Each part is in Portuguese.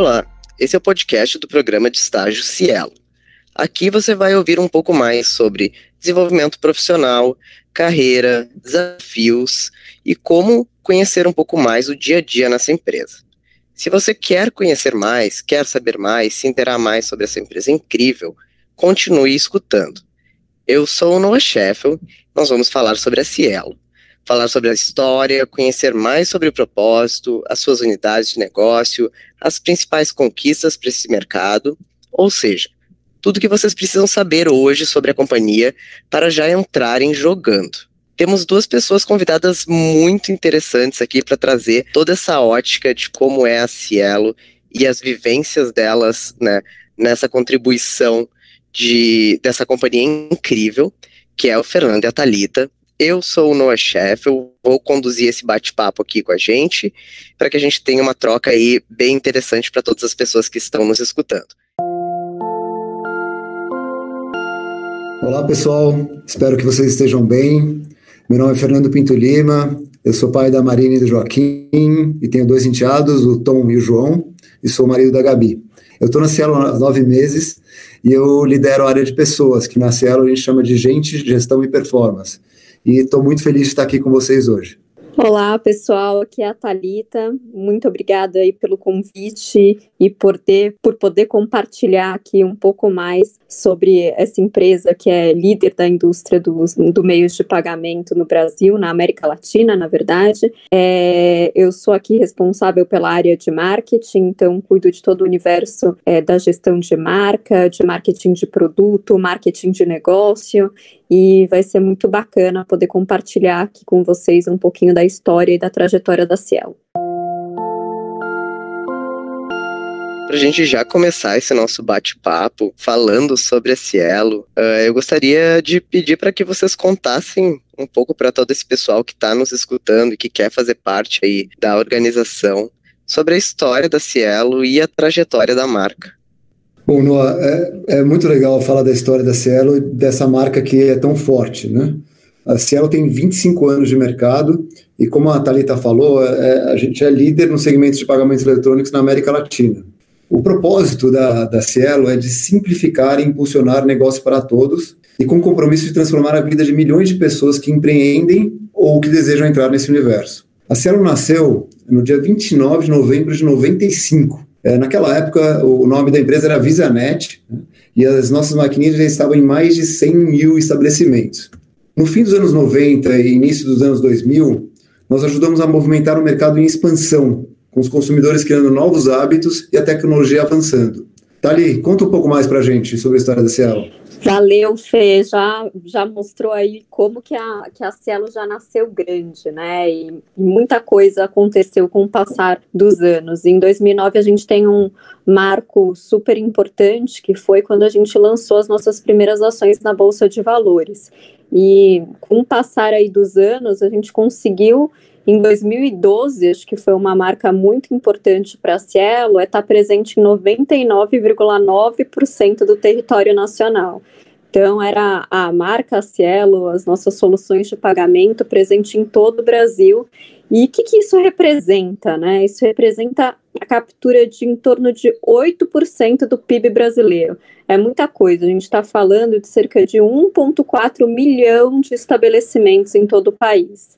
Olá, esse é o podcast do programa de estágio Cielo. Aqui você vai ouvir um pouco mais sobre desenvolvimento profissional, carreira, desafios e como conhecer um pouco mais o dia a dia nessa empresa. Se você quer conhecer mais, quer saber mais, se interar mais sobre essa empresa incrível, continue escutando. Eu sou o Noah Sheffield, nós vamos falar sobre a Cielo falar sobre a história, conhecer mais sobre o propósito, as suas unidades de negócio, as principais conquistas para esse mercado, ou seja, tudo que vocês precisam saber hoje sobre a companhia para já entrarem jogando. Temos duas pessoas convidadas muito interessantes aqui para trazer toda essa ótica de como é a Cielo e as vivências delas né, nessa contribuição de, dessa companhia incrível, que é o Fernando e a Thalita. Eu sou o Noah Chef, eu vou conduzir esse bate-papo aqui com a gente, para que a gente tenha uma troca aí bem interessante para todas as pessoas que estão nos escutando. Olá pessoal, espero que vocês estejam bem. Meu nome é Fernando Pinto Lima, eu sou pai da Marina e do Joaquim e tenho dois enteados, o Tom e o João, e sou marido da Gabi. Eu estou na Cielo há nove meses e eu lidero a área de pessoas, que na Cielo a gente chama de gente, gestão e performance e estou muito feliz de estar aqui com vocês hoje. Olá, pessoal, aqui é a Talita. Muito obrigada aí pelo convite e por ter por poder compartilhar aqui um pouco mais sobre essa empresa que é líder da indústria do, do meios de pagamento no Brasil, na América Latina, na verdade. É, eu sou aqui responsável pela área de marketing, então cuido de todo o universo é, da gestão de marca, de marketing de produto, marketing de negócio e vai ser muito bacana poder compartilhar aqui com vocês um pouquinho da história e da trajetória da Cielo. Para a gente já começar esse nosso bate-papo falando sobre a Cielo, uh, eu gostaria de pedir para que vocês contassem um pouco para todo esse pessoal que está nos escutando e que quer fazer parte aí da organização sobre a história da Cielo e a trajetória da marca. Bom, Noah, é, é, muito legal falar da história da Cielo e dessa marca que é tão forte, né? A Cielo tem 25 anos de mercado e, como a Thalita falou, é, a gente é líder no segmento de pagamentos eletrônicos na América Latina. O propósito da, da Cielo é de simplificar e impulsionar negócio para todos e com o compromisso de transformar a vida de milhões de pessoas que empreendem ou que desejam entrar nesse universo. A Cielo nasceu no dia 29 de novembro de 95 é, naquela época, o nome da empresa era VisaNet né, e as nossas maquininhas já estavam em mais de 100 mil estabelecimentos. No fim dos anos 90 e início dos anos 2000, nós ajudamos a movimentar o mercado em expansão, com os consumidores criando novos hábitos e a tecnologia avançando. Tali, conta um pouco mais para a gente sobre a história da Cielo. Valeu, Fê, já, já mostrou aí como que a, que a Cielo já nasceu grande, né, e, muita coisa aconteceu com o passar dos anos. Em 2009 a gente tem um marco super importante, que foi quando a gente lançou as nossas primeiras ações na Bolsa de Valores. E com o passar aí dos anos, a gente conseguiu em 2012, acho que foi uma marca muito importante para a Cielo, é estar tá presente em 99,9% do território nacional. Então, era a marca Cielo, as nossas soluções de pagamento presente em todo o Brasil. E o que, que isso representa? Né? Isso representa a captura de em torno de 8% do PIB brasileiro. É muita coisa, a gente está falando de cerca de 1,4 milhão de estabelecimentos em todo o país.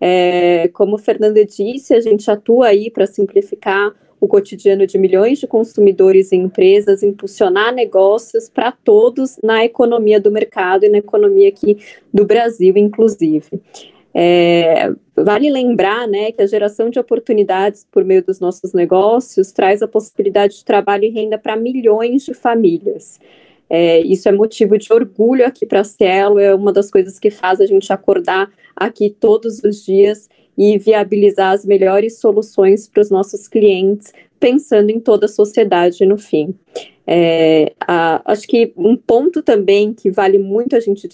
É, como Fernanda disse, a gente atua aí para simplificar o cotidiano de milhões de consumidores e empresas, impulsionar negócios para todos na economia do mercado e na economia aqui do Brasil, inclusive. É, vale lembrar né, que a geração de oportunidades por meio dos nossos negócios traz a possibilidade de trabalho e renda para milhões de famílias. É, isso é motivo de orgulho aqui para a Cielo, é uma das coisas que faz a gente acordar aqui todos os dias e viabilizar as melhores soluções para os nossos clientes, pensando em toda a sociedade no fim. É, a, acho que um ponto também que vale muito a gente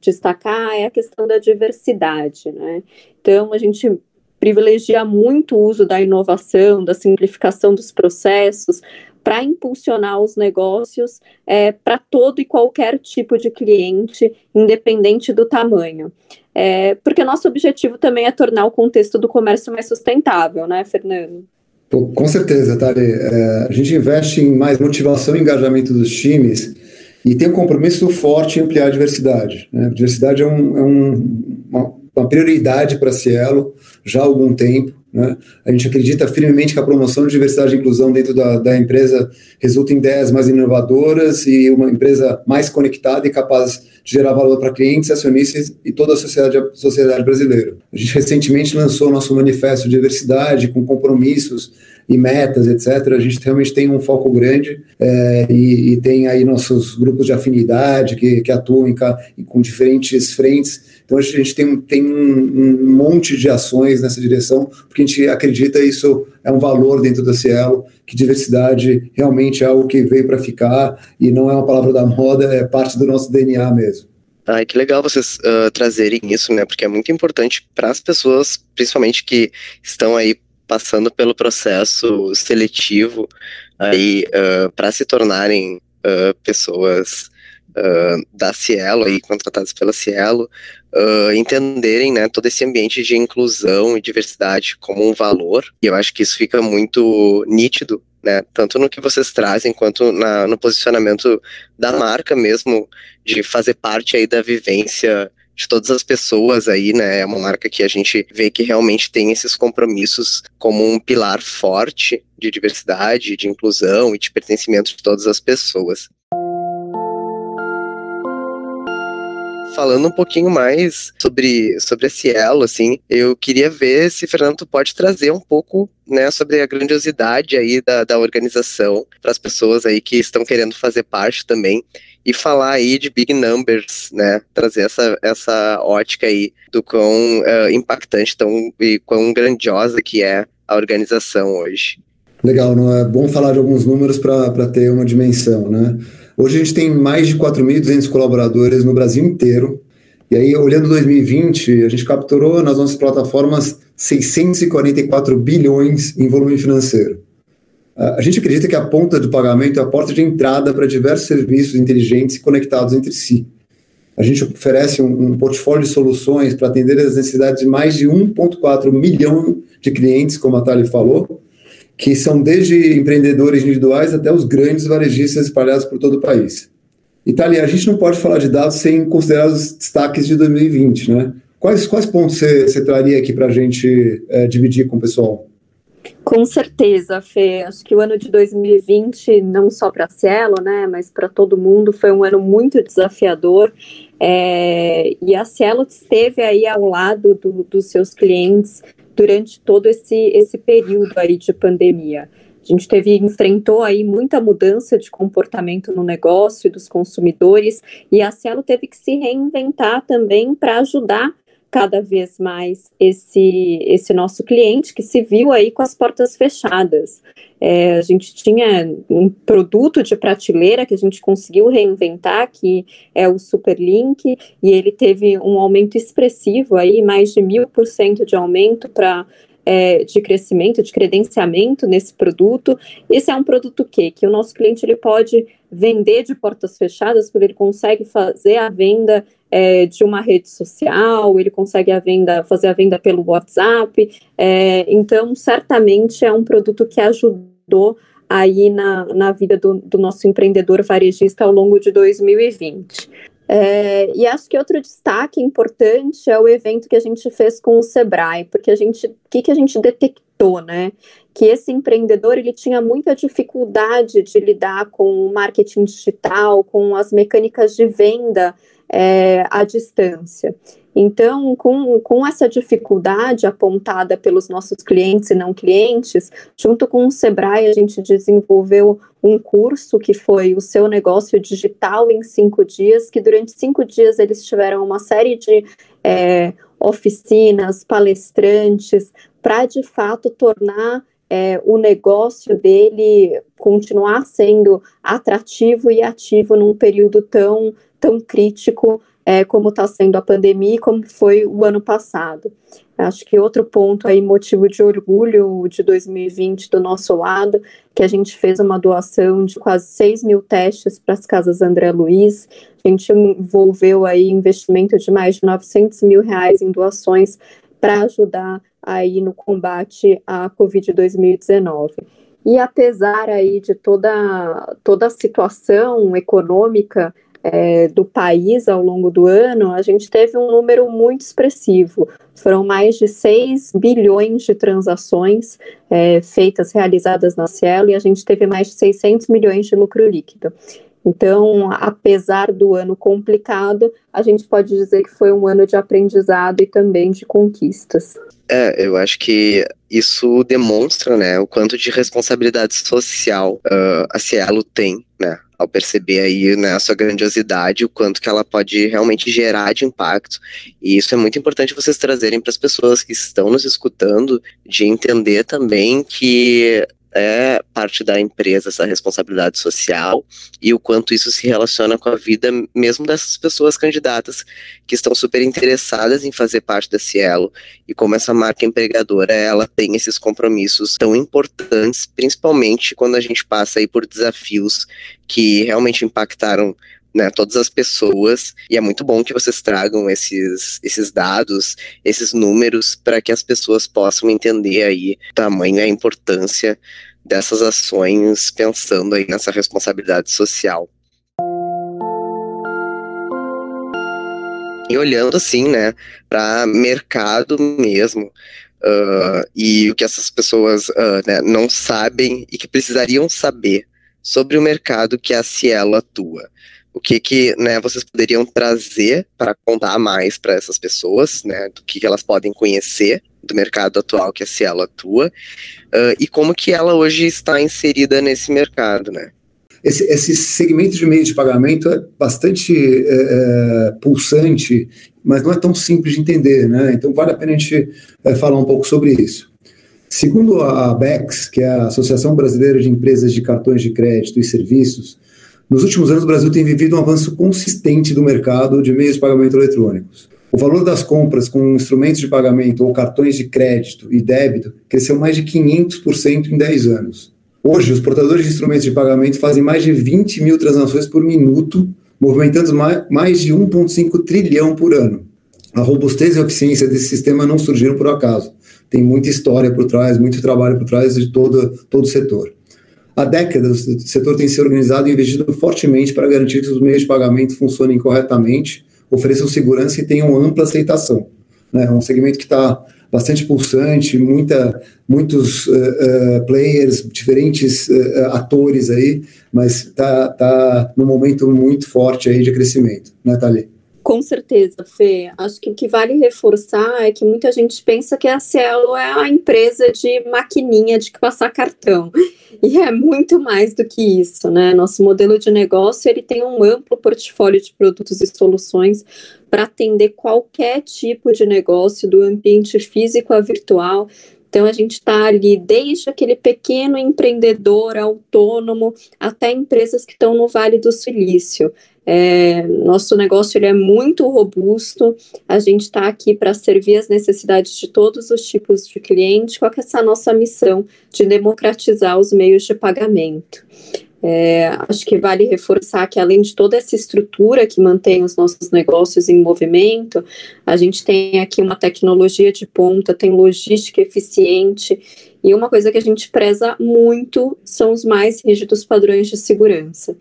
destacar é a questão da diversidade, né? Então, a gente privilegia muito o uso da inovação, da simplificação dos processos, para impulsionar os negócios é, para todo e qualquer tipo de cliente, independente do tamanho. É, porque nosso objetivo também é tornar o contexto do comércio mais sustentável, né, Fernando? Pô, com certeza, Tari. É, a gente investe em mais motivação e engajamento dos times e tem um compromisso forte em ampliar a diversidade. Né? A diversidade é, um, é um, uma, uma, prioridade para Cielo já há algum tempo. Né? A gente acredita firmemente que a promoção de diversidade e inclusão dentro da, da empresa resulta em ideias mais inovadoras e uma empresa mais conectada e capaz de gerar valor para clientes, acionistas e toda a sociedade, sociedade brasileira. A gente recentemente lançou nosso manifesto de diversidade com compromissos e metas, etc. A gente realmente tem um foco grande é, e, e, tem aí nossos grupos de afinidade que, que atuam em, com diferentes frentes então a gente tem, tem um, um, monte de ações nessa direção, porque a gente acredita isso é um valor dentro da Cielo, que diversidade realmente é algo que veio para ficar e não é uma palavra da moda, é parte do nosso DNA mesmo. Ai, que legal vocês uh, trazerem isso, né? Porque é muito importante para as pessoas, principalmente que estão aí passando pelo processo seletivo aí uh, para se tornarem uh, pessoas da Cielo aí contratadas pela Cielo uh, entenderem né, todo esse ambiente de inclusão e diversidade como um valor, e eu acho que isso fica muito nítido, né, tanto no que vocês trazem, quanto na, no posicionamento da marca mesmo, de fazer parte aí da vivência de todas as pessoas aí, né? É uma marca que a gente vê que realmente tem esses compromissos como um pilar forte de diversidade, de inclusão e de pertencimento de todas as pessoas. Falando um pouquinho mais sobre, sobre esse elo, assim, eu queria ver se, Fernando, pode trazer um pouco né, sobre a grandiosidade aí da, da organização para as pessoas aí que estão querendo fazer parte também e falar aí de big numbers, né, trazer essa, essa ótica aí do quão uh, impactante tão, e quão grandiosa que é a organização hoje. Legal, não é bom falar de alguns números para ter uma dimensão, né? Hoje a gente tem mais de 4.200 colaboradores no Brasil inteiro. E aí, olhando 2020, a gente capturou nas nossas plataformas 644 bilhões em volume financeiro. A gente acredita que a ponta do pagamento é a porta de entrada para diversos serviços inteligentes conectados entre si. A gente oferece um, um portfólio de soluções para atender as necessidades de mais de 1,4 milhão de clientes, como a Thali falou, que são desde empreendedores individuais até os grandes varejistas espalhados por todo o país. Itália, a gente não pode falar de dados sem considerar os destaques de 2020, né? Quais, quais pontos você traria aqui para a gente é, dividir com o pessoal? Com certeza, Fê. Acho que o ano de 2020, não só para a Cielo, né, mas para todo mundo, foi um ano muito desafiador. É, e a Cielo esteve aí ao lado do, dos seus clientes durante todo esse, esse período aí de pandemia. A gente teve, enfrentou aí muita mudança de comportamento no negócio dos consumidores e a Cielo teve que se reinventar também para ajudar cada vez mais esse, esse nosso cliente que se viu aí com as portas fechadas. É, a gente tinha um produto de prateleira que a gente conseguiu reinventar, que é o Superlink, e ele teve um aumento expressivo aí, mais de mil por cento de aumento para é, de crescimento, de credenciamento nesse produto. Esse é um produto que, que o nosso cliente ele pode vender de portas fechadas, porque ele consegue fazer a venda é, de uma rede social, ele consegue a venda, fazer a venda pelo WhatsApp. É, então, certamente é um produto que ajudou aí na, na vida do, do nosso empreendedor varejista ao longo de 2020. É, e acho que outro destaque importante é o evento que a gente fez com o Sebrae, porque a gente, o que, que a gente detectou, né? Que esse empreendedor ele tinha muita dificuldade de lidar com o marketing digital, com as mecânicas de venda é, à distância. Então, com, com essa dificuldade apontada pelos nossos clientes e não clientes, junto com o Sebrae, a gente desenvolveu um curso que foi o seu negócio digital em cinco dias, que durante cinco dias eles tiveram uma série de é, oficinas, palestrantes, para de fato tornar é, o negócio dele continuar sendo atrativo e ativo num período tão tão crítico é, como está sendo a pandemia e como foi o ano passado. Acho que outro ponto aí, motivo de orgulho de 2020 do nosso lado, que a gente fez uma doação de quase 6 mil testes para as casas André Luiz, a gente envolveu aí investimento de mais de 900 mil reais em doações para ajudar aí no combate à Covid 2019. E apesar aí de toda, toda a situação econômica é, do país ao longo do ano, a gente teve um número muito expressivo. Foram mais de 6 bilhões de transações é, feitas, realizadas na Cielo, e a gente teve mais de 600 milhões de lucro líquido. Então, apesar do ano complicado, a gente pode dizer que foi um ano de aprendizado e também de conquistas. É, eu acho que isso demonstra, né, o quanto de responsabilidade social uh, a Cielo tem, né, ao perceber aí né, a sua grandiosidade, o quanto que ela pode realmente gerar de impacto. E isso é muito importante vocês trazerem para as pessoas que estão nos escutando, de entender também que é parte da empresa essa responsabilidade social e o quanto isso se relaciona com a vida mesmo dessas pessoas candidatas que estão super interessadas em fazer parte da Cielo e como essa marca empregadora ela tem esses compromissos tão importantes, principalmente quando a gente passa aí por desafios que realmente impactaram né, todas as pessoas, e é muito bom que vocês tragam esses, esses dados, esses números, para que as pessoas possam entender aí o tamanho e a importância dessas ações, pensando aí nessa responsabilidade social. E olhando assim, né, para mercado mesmo, uh, e o que essas pessoas uh, né, não sabem e que precisariam saber sobre o mercado que a Cielo atua o que que né, vocês poderiam trazer para contar mais para essas pessoas, né, do que, que elas podem conhecer do mercado atual que a Cielo atua uh, e como que ela hoje está inserida nesse mercado, né? Esse, esse segmento de meio de pagamento é bastante é, é, pulsante, mas não é tão simples de entender, né? Então vale a pena a gente é, falar um pouco sobre isso. Segundo a BEX, que é a Associação Brasileira de Empresas de Cartões de Crédito e Serviços, nos últimos anos, o Brasil tem vivido um avanço consistente do mercado de meios de pagamento eletrônicos. O valor das compras com instrumentos de pagamento ou cartões de crédito e débito cresceu mais de 500% em 10 anos. Hoje, os portadores de instrumentos de pagamento fazem mais de 20 mil transações por minuto, movimentando mais de 1,5 trilhão por ano. A robustez e a eficiência desse sistema não surgiram por acaso. Tem muita história por trás, muito trabalho por trás de todo, todo o setor. Há décadas, o setor tem se organizado e investido fortemente para garantir que os meios de pagamento funcionem corretamente, ofereçam segurança e tenham ampla aceitação. É um segmento que está bastante pulsante, muita, muitos uh, uh, players, diferentes uh, atores aí, mas está tá num momento muito forte aí de crescimento, né, Thali? Com certeza, Fê. Acho que o que vale reforçar é que muita gente pensa que a Cielo é a empresa de maquininha de passar cartão. E é muito mais do que isso, né? Nosso modelo de negócio ele tem um amplo portfólio de produtos e soluções para atender qualquer tipo de negócio, do ambiente físico a virtual. Então a gente está ali desde aquele pequeno empreendedor autônomo até empresas que estão no Vale do Silício. É, nosso negócio ele é muito robusto, a gente está aqui para servir as necessidades de todos os tipos de cliente, qual que é essa nossa missão de democratizar os meios de pagamento. É, acho que vale reforçar que, além de toda essa estrutura que mantém os nossos negócios em movimento, a gente tem aqui uma tecnologia de ponta, tem logística eficiente, e uma coisa que a gente preza muito são os mais rígidos padrões de segurança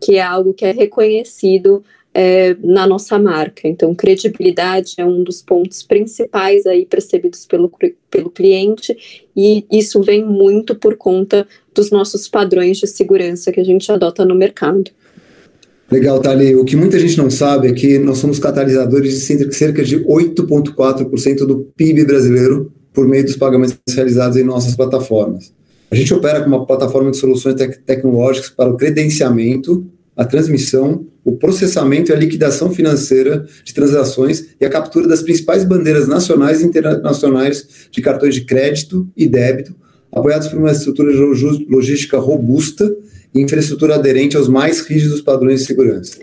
que é algo que é reconhecido é, na nossa marca. Então, credibilidade é um dos pontos principais aí percebidos pelo, pelo cliente, e isso vem muito por conta dos nossos padrões de segurança que a gente adota no mercado. Legal, Thali. O que muita gente não sabe é que nós somos catalisadores de cerca de 8,4% do PIB brasileiro por meio dos pagamentos realizados em nossas plataformas. A gente opera com uma plataforma de soluções tec tecnológicas para o credenciamento, a transmissão, o processamento e a liquidação financeira de transações e a captura das principais bandeiras nacionais e internacionais de cartões de crédito e débito, apoiados por uma estrutura logística robusta e infraestrutura aderente aos mais rígidos padrões de segurança.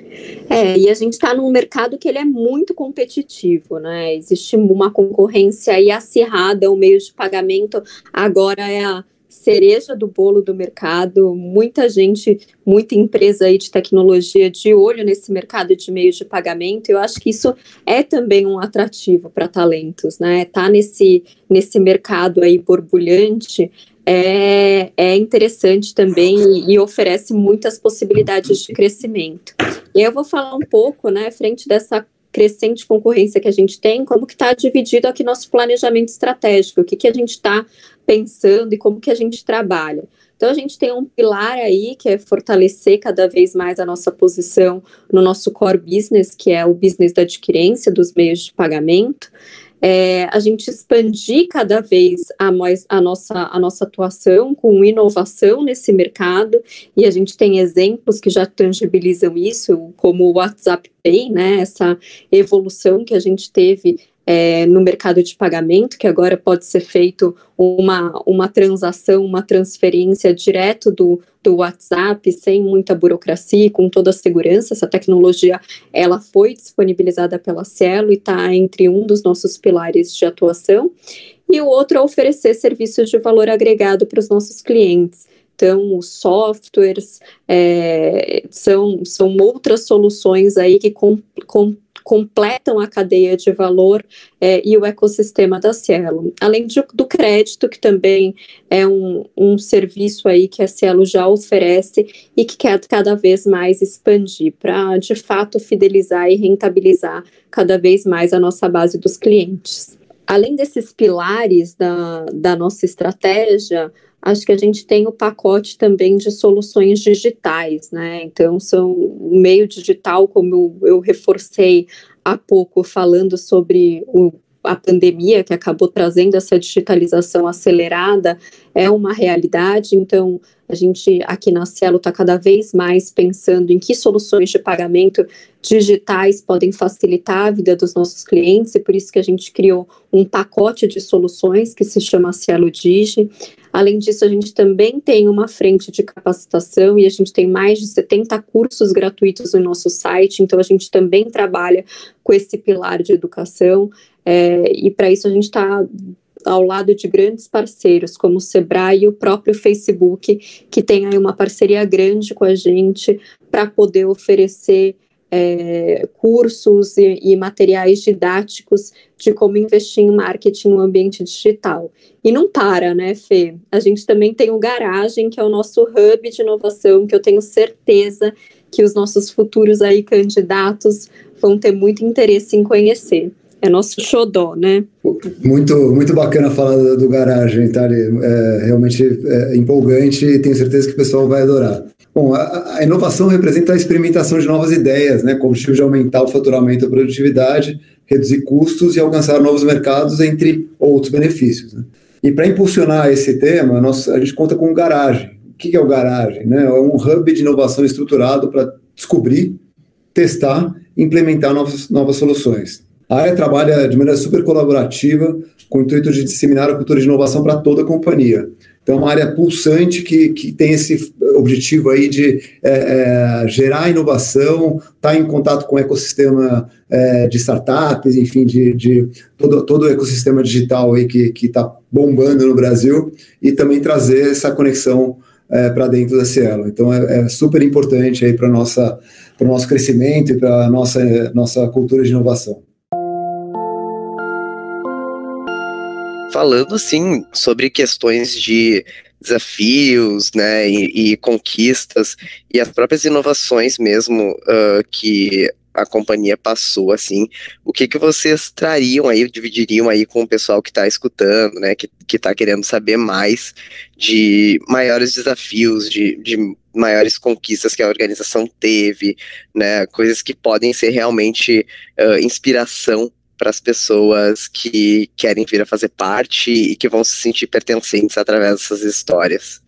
É, e a gente está num mercado que ele é muito competitivo, né? Existe uma concorrência aí acirrada, o meio de pagamento agora é a cereja do bolo do mercado, muita gente, muita empresa aí de tecnologia de olho nesse mercado de meios de pagamento. Eu acho que isso é também um atrativo para talentos, né? Tá nesse nesse mercado aí borbulhante é, é interessante também e, e oferece muitas possibilidades de crescimento. E eu vou falar um pouco, né, frente dessa crescente concorrência que a gente tem, como que está dividido aqui nosso planejamento estratégico, o que, que a gente está pensando e como que a gente trabalha. Então a gente tem um pilar aí que é fortalecer cada vez mais a nossa posição no nosso core business, que é o business da adquirência dos meios de pagamento. É, a gente expandir cada vez a, mais, a, nossa, a nossa atuação com inovação nesse mercado, e a gente tem exemplos que já tangibilizam isso, como o WhatsApp Pay, né, essa evolução que a gente teve é, no mercado de pagamento, que agora pode ser feito uma, uma transação, uma transferência direto do, do WhatsApp, sem muita burocracia, com toda a segurança. Essa tecnologia ela foi disponibilizada pela Cielo e está entre um dos nossos pilares de atuação. E o outro é oferecer serviços de valor agregado para os nossos clientes. Então, os softwares é, são, são outras soluções aí que com, com, completam a cadeia de valor é, e o ecossistema da Cielo. Além de, do crédito, que também é um, um serviço aí que a Cielo já oferece e que quer cada vez mais expandir para, de fato, fidelizar e rentabilizar cada vez mais a nossa base dos clientes. Além desses pilares da, da nossa estratégia, acho que a gente tem o pacote também de soluções digitais, né? Então, são o meio digital, como eu, eu reforcei há pouco, falando sobre o a pandemia que acabou trazendo essa digitalização acelerada é uma realidade, então a gente aqui na Cielo está cada vez mais pensando em que soluções de pagamento digitais podem facilitar a vida dos nossos clientes, e por isso que a gente criou um pacote de soluções que se chama Cielo Digi. Além disso, a gente também tem uma frente de capacitação e a gente tem mais de 70 cursos gratuitos no nosso site, então a gente também trabalha com esse pilar de educação. É, e para isso a gente está ao lado de grandes parceiros como o Sebrae e o próprio Facebook, que tem aí uma parceria grande com a gente para poder oferecer é, cursos e, e, materiais didáticos de como investir em marketing no ambiente digital. E não para, né, Fê? A gente também tem o Garagem, que é o nosso hub de inovação, que eu tenho certeza que os nossos futuros aí candidatos vão ter muito interesse em conhecer é nosso xodó, né? Muito, muito bacana falar do, do garagem, tá? É realmente é empolgante e tenho certeza que o pessoal vai adorar. Bom, a, a, inovação representa a experimentação de novas ideias, né, com o objetivo de aumentar o faturamento e a produtividade, reduzir custos e alcançar novos mercados, entre outros benefícios. Né? E para impulsionar esse tema, nós, a gente conta com o Garagem. O que é o Garagem? Né? É um hub de inovação estruturado para descobrir, testar implementar novas, novas soluções. A área trabalha de maneira super colaborativa, com o intuito de disseminar a cultura de inovação para toda a companhia. Então, é uma área pulsante que, que tem esse objetivo aí de é, é, gerar inovação, estar tá em contato com o ecossistema é, de startups, enfim, de, de, todo, todo o ecossistema digital aí que está bombando no Brasil e também trazer essa conexão é, para dentro da Cielo. Então, é, é super importante aí para o nosso crescimento e para a nossa, nossa cultura de inovação. Falando sim sobre questões de desafios, né, e, e conquistas e as próprias inovações mesmo uh, que a companhia passou, assim, o que que vocês trariam aí, dividiriam aí com o pessoal que está escutando, né, que, que tá querendo saber mais de maiores desafios, de, de maiores conquistas que a organização teve, né, coisas que podem ser realmente uh, inspiração para as pessoas que querem vir a fazer parte e que vão se sentir pertencentes através dessas histórias.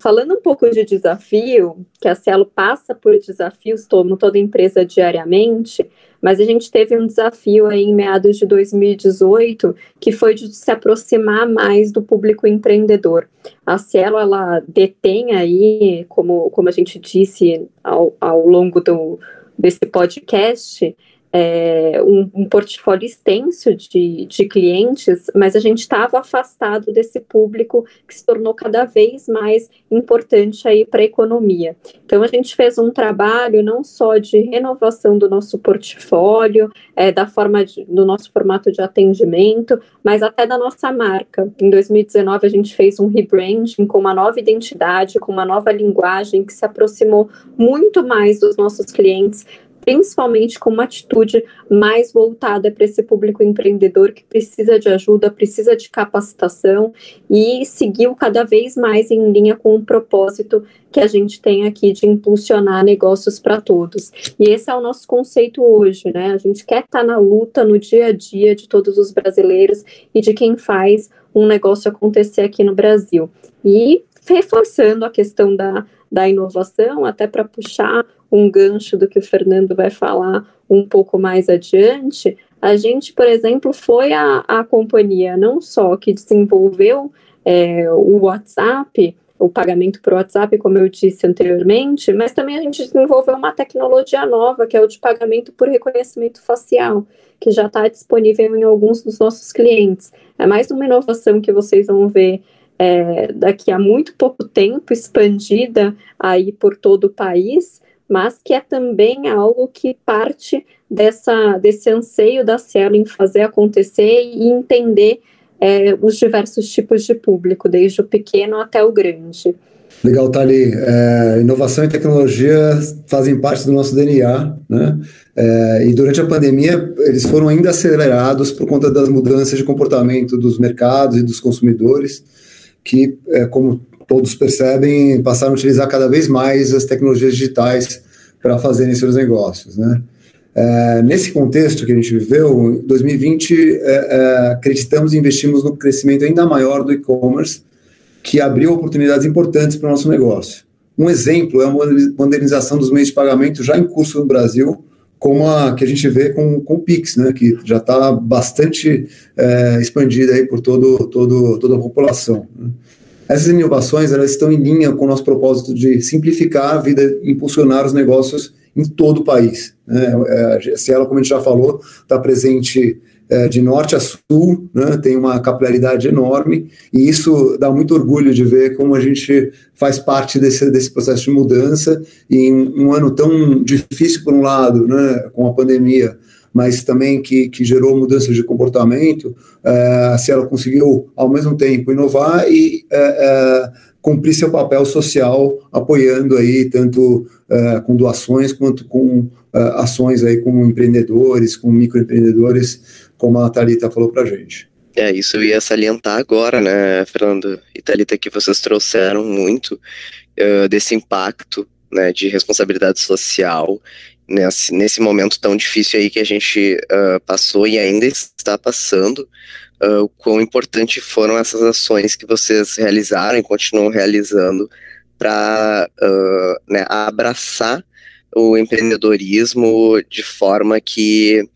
Falando um pouco de desafio, que a Cielo passa por desafios, como toda empresa diariamente, mas a gente teve um desafio aí em meados de 2018, que foi de se aproximar mais do público empreendedor. A Cielo, ela detém aí, como, como a gente disse ao, ao longo do, desse podcast, é, um, um, portfólio extenso de, de clientes, mas a gente estava afastado desse público que se tornou cada vez mais importante aí para a economia. Então a gente fez um trabalho não só de renovação do nosso portfólio, é, da forma de, do nosso formato de atendimento, mas até da nossa marca. Em 2019 a gente fez um rebranding com uma nova identidade, com uma nova linguagem que se aproximou muito mais dos nossos clientes principalmente com uma atitude mais voltada para esse público empreendedor que precisa de ajuda, precisa de capacitação e seguiu cada vez mais em linha com o propósito que a gente tem aqui de impulsionar negócios para todos. E esse é o nosso conceito hoje, né? A gente quer estar tá na luta no dia a dia de todos os brasileiros e de quem faz um negócio acontecer aqui no Brasil. E reforçando a questão da, da inovação, até para puxar um gancho do que o Fernando vai falar um pouco mais adiante, a gente, por exemplo, foi a, a companhia não só que desenvolveu é, o WhatsApp, o pagamento por WhatsApp, como eu disse anteriormente, mas também a gente desenvolveu uma tecnologia nova, que é o de pagamento por reconhecimento facial, que já está disponível em alguns dos nossos clientes. É mais uma inovação que vocês vão ver é, daqui a muito pouco tempo, expandida aí por todo o país, mas que é também algo que parte dessa, desse anseio da Cielo em fazer acontecer e entender é, os diversos tipos de público, desde o pequeno até o grande. Legal, Thali. É, inovação e tecnologia fazem parte do nosso DNA, né? É, e durante a pandemia, eles foram ainda acelerados por conta das mudanças de comportamento dos mercados e dos consumidores, que, é, como todos percebem, passaram a utilizar cada vez mais as tecnologias digitais para fazerem seus negócios, né? É, nesse contexto que a gente viveu, em 2020, é, é, acreditamos e investimos no crescimento ainda maior do e-commerce, que abriu oportunidades importantes para o nosso negócio. Um exemplo é a modernização dos meios de pagamento já em curso no Brasil, como a que a gente vê com, com o Pix, né, que já está bastante é, expandida aí por todo, todo, toda a população. Né? Essas inovações elas estão em linha com o nosso propósito de simplificar a vida, impulsionar os negócios em todo o país. Né? É, a Cielo, como a gente já falou, está presente é, de norte a sul, né? tem uma capilaridade enorme, e isso dá muito orgulho de ver como a gente faz parte desse, desse processo de mudança, em um ano tão difícil, por um lado, né? com a pandemia, mas também que, que gerou mudanças de comportamento, é, se ela conseguiu, ao mesmo tempo, inovar e é, é, cumprir seu papel social, apoiando aí tanto com doações quanto com ações aí com empreendedores, com microempreendedores, como a Thalita falou para gente. É, isso eu ia salientar agora, né, Fernando e Thalita, que vocês trouxeram muito uh, desse impacto né, de responsabilidade social nesse, nesse momento tão difícil aí que a gente uh, passou e ainda está passando, uh, o quão importante foram essas ações que vocês realizaram e continuam realizando para uh, né, abraçar o empreendedorismo de forma que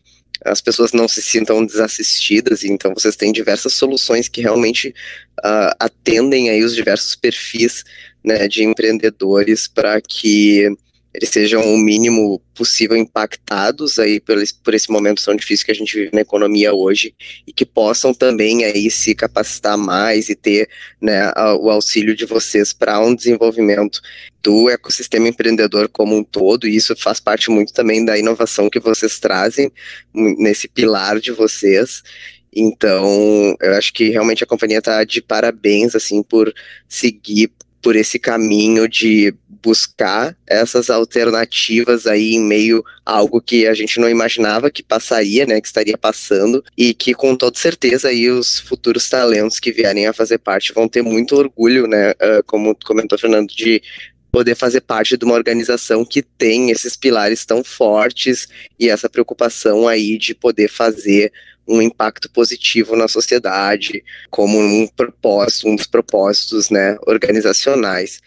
as pessoas não se sintam desassistidas, então vocês têm diversas soluções que realmente uh, atendem aí os diversos perfis né, de empreendedores para que eles sejam o mínimo possível impactados aí por esse, por esse momento tão difícil que a gente vive na economia hoje e que possam também aí se capacitar mais e ter né, o auxílio de vocês para um desenvolvimento do ecossistema empreendedor como um todo. E isso faz parte muito também da inovação que vocês trazem nesse pilar de vocês. Então, eu acho que realmente a companhia está de parabéns, assim, por seguir por esse caminho de buscar essas alternativas aí em meio a algo que a gente não imaginava que passaria, né, que estaria passando e que com toda certeza aí os futuros talentos que vierem a fazer parte vão ter muito orgulho, né, como comentou Fernando, de poder fazer parte de uma organização que tem esses pilares tão fortes e essa preocupação aí de poder fazer um impacto positivo na sociedade, como um propósito, um dos propósitos né, organizacionais.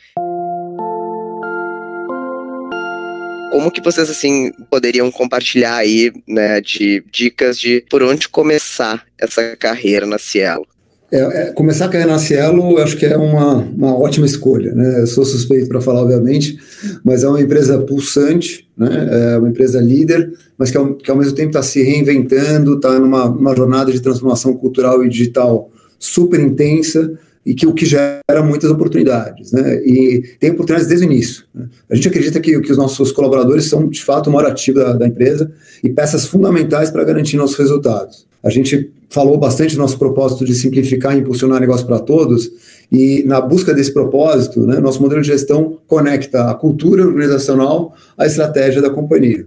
Como que vocês assim poderiam compartilhar aí, né, de dicas de por onde começar essa carreira na Cielo? É, é, começar a carreira na Cielo, acho que é uma, uma ótima escolha. Né? Eu sou suspeito para falar, obviamente, mas é uma empresa pulsante, né? é uma empresa líder, mas que ao, que ao mesmo tempo está se reinventando, está numa, numa jornada de transformação cultural e digital super intensa e que o que gera muitas oportunidades, né? E tem oportunidades desde o início. Né? A gente acredita que, que os nossos colaboradores são de fato o maior ativo da, da empresa e peças fundamentais para garantir nossos resultados. A gente falou bastante do nosso propósito de simplificar e impulsionar negócio para todos, e na busca desse propósito, né, nosso modelo de gestão conecta a cultura organizacional à estratégia da companhia.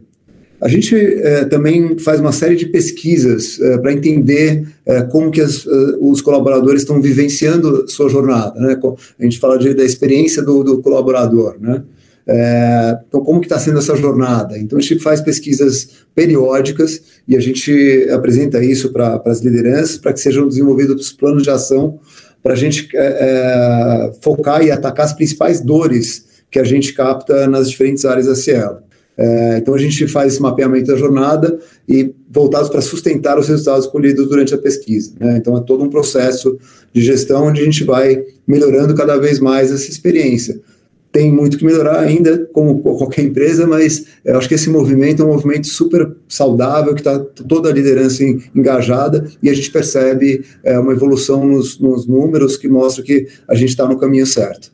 A gente é, também faz uma série de pesquisas é, para entender é, como que as, os colaboradores estão vivenciando sua jornada. Né? A gente fala de, da experiência do, do colaborador. Né? então, como que está sendo essa jornada? Então, a gente faz pesquisas periódicas e a gente apresenta isso para as lideranças para que sejam desenvolvidos planos de ação para a gente focar e atacar as principais dores que a gente capta nas diferentes áreas da Cielo. É, então a gente faz esse mapeamento da jornada e voltados para sustentar os resultados colhidos durante a pesquisa. Né? Então é todo um processo de gestão onde a gente vai melhorando cada vez mais essa experiência. Tem muito que melhorar ainda, como qualquer empresa, mas eu acho que esse movimento é um movimento super saudável, que está toda a liderança engajada e a gente percebe é, uma evolução nos, nos números que mostra que a gente está no caminho certo.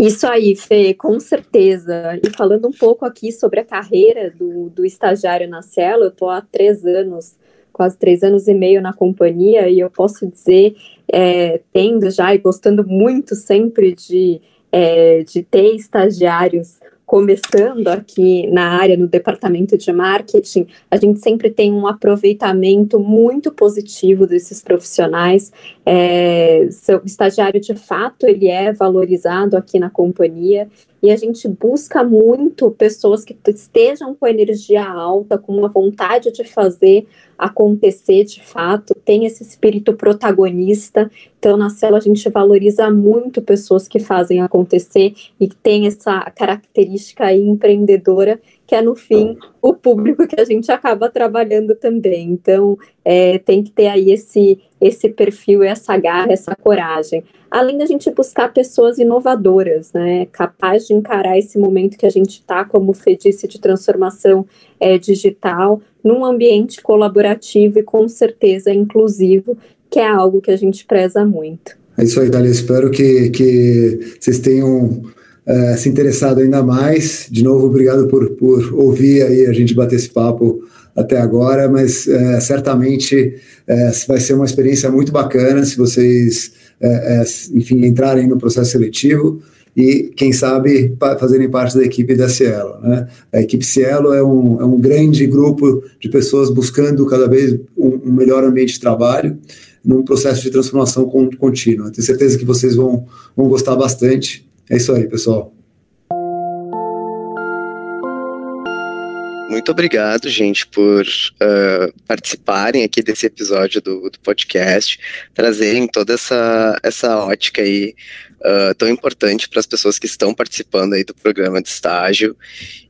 Isso aí, Fê, com certeza. E falando um pouco aqui sobre a carreira do, do estagiário na Cielo, eu estou há três anos, quase três anos e meio na companhia, e eu posso dizer, é, tendo já e gostando muito sempre de, é, de ter estagiários começando aqui na área, no departamento de marketing, a gente sempre tem um aproveitamento muito positivo desses profissionais. É, o estagiário, de fato, ele é valorizado aqui na companhia e a gente busca muito pessoas que estejam com energia alta, com uma vontade de fazer acontecer de fato, tem esse espírito protagonista. Então, na cela a gente valoriza muito pessoas que fazem acontecer e que tem essa característica empreendedora que é no fim o público que a gente acaba trabalhando também. Então, é, tem que ter aí esse, esse perfil, essa garra, essa coragem. Além da gente buscar pessoas inovadoras, né, capaz de encarar esse momento que a gente está, como Fê disse, de transformação é, digital, num ambiente colaborativo e com certeza inclusivo, que é algo que a gente preza muito. É isso aí, Dalia. Espero que, que vocês tenham é, se interessado ainda mais. De novo, obrigado por, por ouvir aí a gente bater esse papo até agora, mas é, certamente é, vai ser uma experiência muito bacana se vocês, enfim, entrarem no processo seletivo e, quem sabe, fazerem parte da equipe da Cielo. Né? A equipe Cielo é um, é um grande grupo de pessoas buscando cada vez um, um melhor ambiente de trabalho num processo de transformação contínua. Tenho certeza que vocês vão, vão gostar bastante é isso aí, pessoal. Muito obrigado, gente, por uh, participarem aqui desse episódio do, do, podcast, trazerem toda essa, essa ótica aí uh, tão importante para as pessoas que estão participando aí do programa de estágio.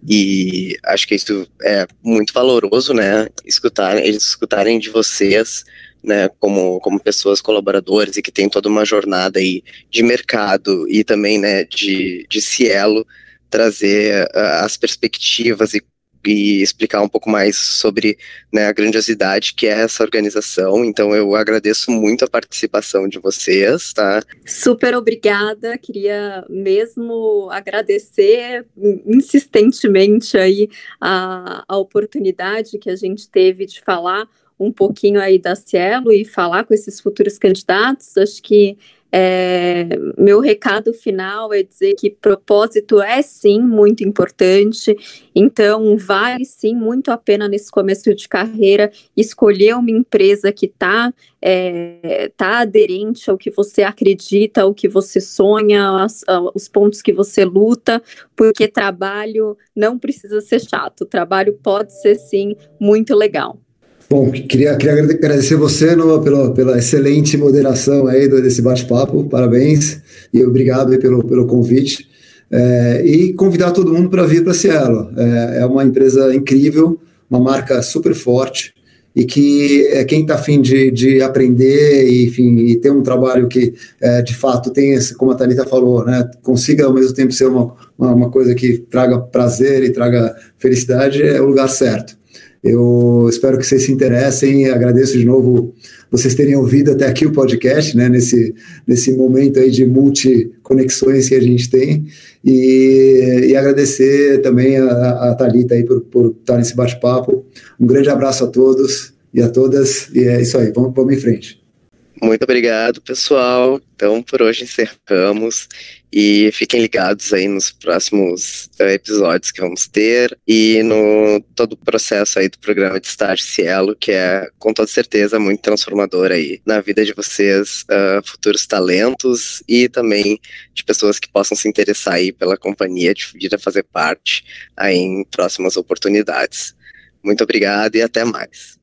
E acho que isso é muito valoroso, né? Escutar, eles escutarem de vocês né, como, como pessoas colaboradoras e que tem toda uma jornada aí de mercado e também, né, de, de Cielo, trazer uh, as perspectivas e, e, explicar um pouco mais sobre né, a grandiosidade que é essa organização. Então, eu agradeço muito a participação de vocês, tá? Super obrigada. Queria mesmo agradecer insistentemente aí a, a oportunidade que a gente teve de falar um pouquinho aí da Cielo e falar com esses futuros candidatos. Acho que é, meu recado final é dizer que propósito é sim muito importante, então vale sim muito a pena nesse começo de carreira escolher uma empresa que está é, tá aderente ao que você acredita, ao que você sonha, as, os pontos que você luta, porque trabalho não precisa ser chato, trabalho pode ser sim muito legal. Bom, queria, queria agradecer você no, pela, pela excelente moderação aí desse bate-papo, parabéns e obrigado pelo, pelo convite. É, e convidar todo mundo para vir para a Cielo. É, é, uma empresa incrível, uma marca super forte e que é, quem está afim de, de aprender e, enfim, e ter um trabalho que é, de fato tenha, como a Thalita falou, né, consiga ao mesmo tempo ser uma, uma coisa que traga prazer e traga felicidade, é o lugar certo. Eu espero que vocês se interessem. Agradeço de novo vocês terem ouvido até aqui o podcast, né, nesse, nesse momento aí de multi-conexões que a gente tem. E, e agradecer também a, a Thalita aí por, por estar nesse bate-papo. Um grande abraço a todos e a todas. E é isso aí, vamos, vamos em frente. Muito obrigado, pessoal. Então, por hoje encerramos e fiquem ligados aí nos próximos uh, episódios que vamos ter e no todo o processo aí do programa de estágio Cielo, que é com toda certeza muito transformador aí na vida de vocês, uh, futuros talentos e também de pessoas que possam se interessar aí pela companhia de vir a fazer parte aí em próximas oportunidades. Muito obrigado e até mais.